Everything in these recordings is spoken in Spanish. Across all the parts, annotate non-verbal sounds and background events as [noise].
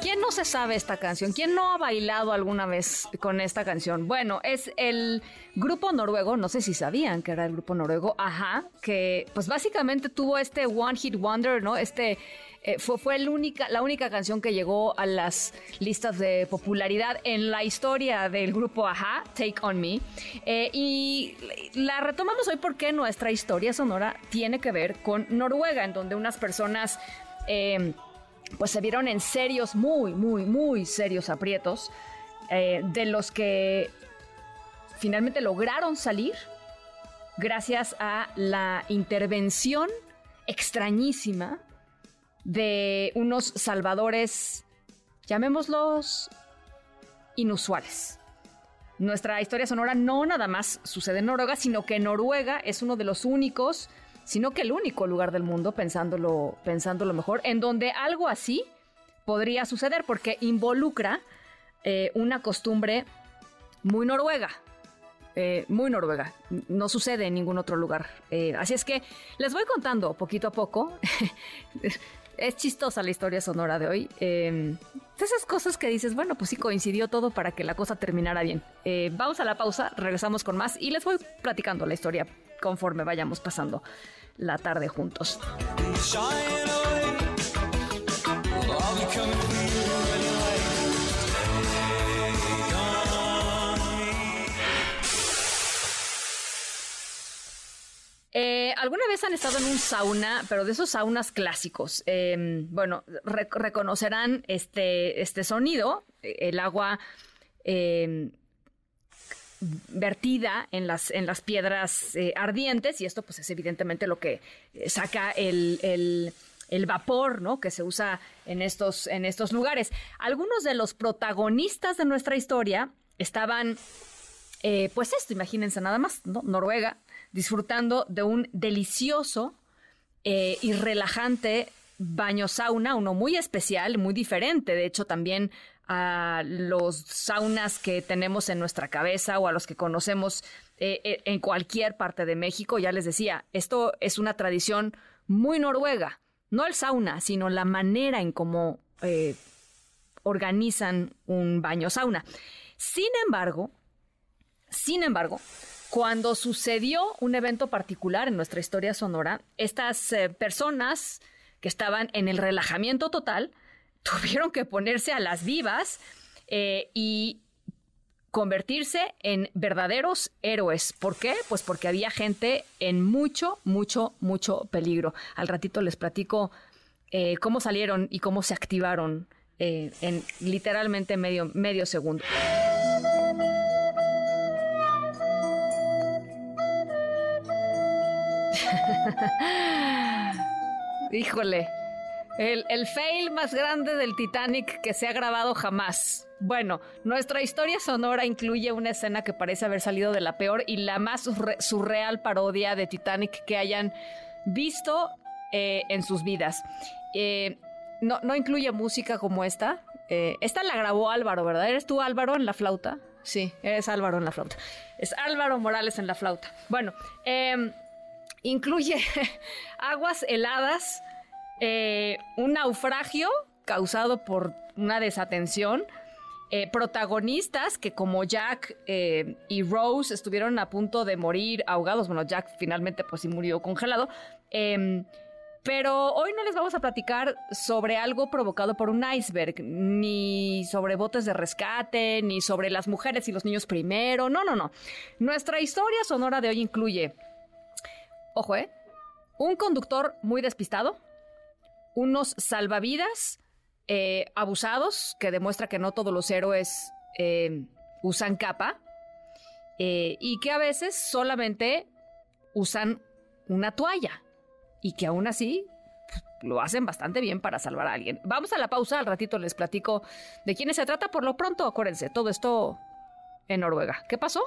¿Quién no se sabe esta canción? ¿Quién no ha bailado alguna vez con esta canción? Bueno, es el grupo noruego, no sé si sabían que era el grupo noruego, ajá, que pues básicamente tuvo este One Hit Wonder, ¿no? Este eh, fue, fue el única, la única canción que llegó a las listas de popularidad en la historia del grupo Ajá, Take On Me. Eh, y la retomamos hoy porque nuestra historia sonora tiene que ver con Noruega, en donde unas personas... Eh, pues se vieron en serios, muy, muy, muy serios aprietos, eh, de los que finalmente lograron salir gracias a la intervención extrañísima de unos salvadores, llamémoslos inusuales. Nuestra historia sonora no nada más sucede en Noruega, sino que Noruega es uno de los únicos sino que el único lugar del mundo, pensándolo, pensándolo mejor, en donde algo así podría suceder, porque involucra eh, una costumbre muy noruega. Eh, muy noruega. No sucede en ningún otro lugar. Eh, así es que les voy contando poquito a poco. [laughs] es chistosa la historia sonora de hoy. esas cosas que dices, bueno, pues sí coincidió todo para que la cosa terminara bien. vamos a la pausa, regresamos con más y les voy platicando la historia conforme vayamos pasando la tarde juntos. Eh, ¿Alguna vez han estado en un sauna, pero de esos saunas clásicos? Em, bueno, reconocerán este, este sonido, el agua em, vertida en las, en las piedras eh, ardientes y esto pues es evidentemente lo que eh, saca el, vapor, ¿no? Que se usa en estos, en estos lugares. Algunos de los protagonistas de nuestra historia estaban, eh, pues esto, imagínense nada más, ¿no? Noruega, disfrutando de un delicioso y relajante baño sauna, uno muy especial, muy diferente. De hecho, también a los saunas que tenemos en nuestra cabeza o a los que conocemos eh, eh, en cualquier parte de México. Ya les decía, esto es una tradición muy noruega. No el sauna, sino la manera en cómo eh, organizan un baño sauna. Sin embargo, sin embargo, cuando sucedió un evento particular en nuestra historia sonora, estas personas que estaban en el relajamiento total, tuvieron que ponerse a las vivas eh, y convertirse en verdaderos héroes. ¿Por qué? Pues porque había gente en mucho, mucho, mucho peligro. Al ratito les platico eh, cómo salieron y cómo se activaron eh, en literalmente medio, medio segundo. [laughs] Híjole, el, fail más grande del Titanic que se ha grabado jamás. Bueno, nuestra historia sonora incluye una escena que parece haber salido de la peor y la más surreal parodia de Titanic que hayan visto eh, en sus vidas. Eh, no, no, incluye música como esta. Eh, esta la grabó Álvaro, ¿verdad? ¿Eres tú Álvaro en la flauta? Sí, eres Álvaro en la flauta. Es Álvaro Morales en la flauta. Bueno, em, incluye [laughs] aguas heladas eh, un naufragio causado por una desatención. Eh, protagonistas que como Jack eh, y Rose estuvieron a punto de morir ahogados. Bueno, Jack finalmente pues sí murió congelado. Em, pero hoy no les vamos a platicar sobre algo provocado por un iceberg, ni sobre botes de rescate, ni sobre las mujeres y los niños primero. No, no, no. Nuestra historia sonora de hoy incluye, ojo, ¿eh? Un conductor muy despistado, unos salvavidas eh, abusados, que demuestra que no todos los héroes eh, usan capa, eh, y que a veces solamente usan una toalla, y que aún así pues, lo hacen bastante bien para salvar a alguien. Vamos a la pausa, al ratito les platico de quiénes se trata. Por lo pronto, acuérdense, todo esto en Noruega. ¿Qué pasó?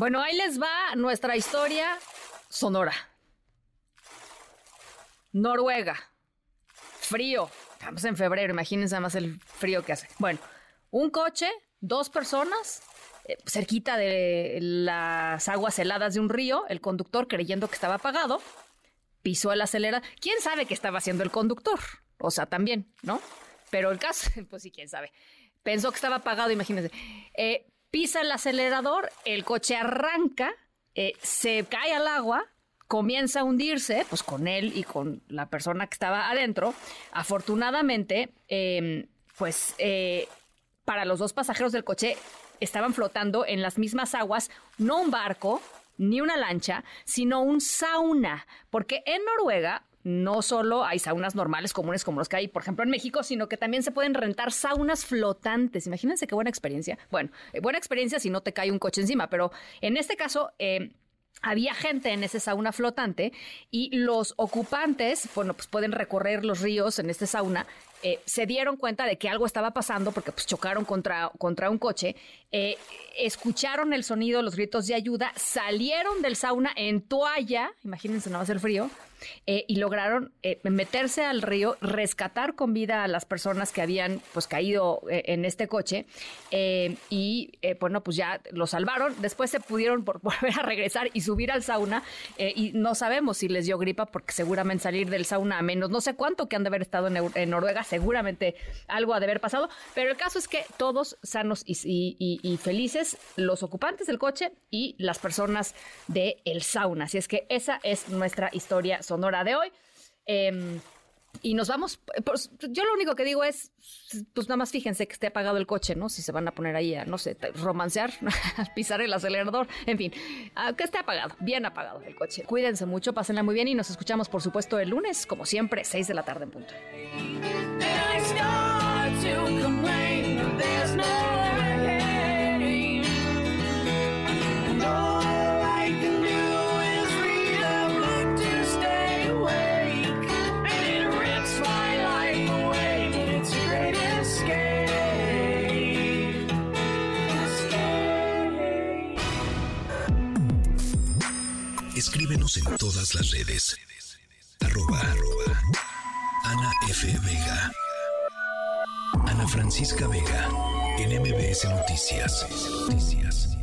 Bueno, ahí les va nuestra historia sonora. Noruega. Frío. Estamos en febrero, imagínense más el frío que hace. Bueno, un coche, dos personas, eh, cerquita de las aguas heladas de un río, el conductor creyendo que estaba apagado, pisó el acelerador. ¿Quién sabe qué estaba haciendo el conductor? O sea, también, ¿no? Pero el caso, [laughs] pues sí, quién sabe. Pensó que estaba apagado, imagínense. Eh, pisa el acelerador, el coche arranca, eh, se cae al agua, comienza a hundirse, pues con él y con la persona que estaba adentro. Afortunadamente, em, pues eh, para los dos pasajeros del coche estaban flotando en las mismas aguas, no un barco, ni una lancha, sino un sauna, porque en Noruega no solo hay saunas normales comunes como los que hay, por ejemplo, en México, sino que también se pueden rentar saunas flotantes. Imagínense qué buena experiencia. Bueno, eh, buena experiencia si no te cae un coche encima, pero en este caso... Eh, había gente en ese sauna flotante y los ocupantes, bueno, pues pueden recorrer los ríos en este sauna eh, se dieron cuenta de que algo estaba pasando porque pues, chocaron contra, contra un coche, eh, escucharon el sonido, los gritos de ayuda, salieron del sauna en toalla, imagínense, no va a ser frío, eh, y lograron meterse al río, rescatar con vida a las personas que habían pues caído en este coche y bueno, pues ya lo salvaron. Después se pudieron [laughs] volver a regresar y subir al sauna y no sabemos si les dio gripa porque seguramente salir del sauna a menos no sé cuánto que han de haber estado en Noruega seguramente algo ha de haber pasado, pero el caso es que todos sanos y, felices, los ocupantes del coche y las personas del el sauna. Así es que esa es nuestra historia sonora de hoy. Em, y nos vamos, pues, yo lo único que digo es, pues nada más fíjense que esté apagado el coche, ¿no? Si se van a poner ahí a, no sé, romancear, [laughs] pisar el acelerador, en fin, que esté apagado, bien apagado el coche. Cuídense mucho, pásenla muy bien y nos escuchamos, por supuesto, el lunes, como siempre, 6 de la tarde en punto. Escríbenos en todas las redes. Arroba, Ana F. Vega. Ana Francisca Vega. En MBS Noticias. Noticias.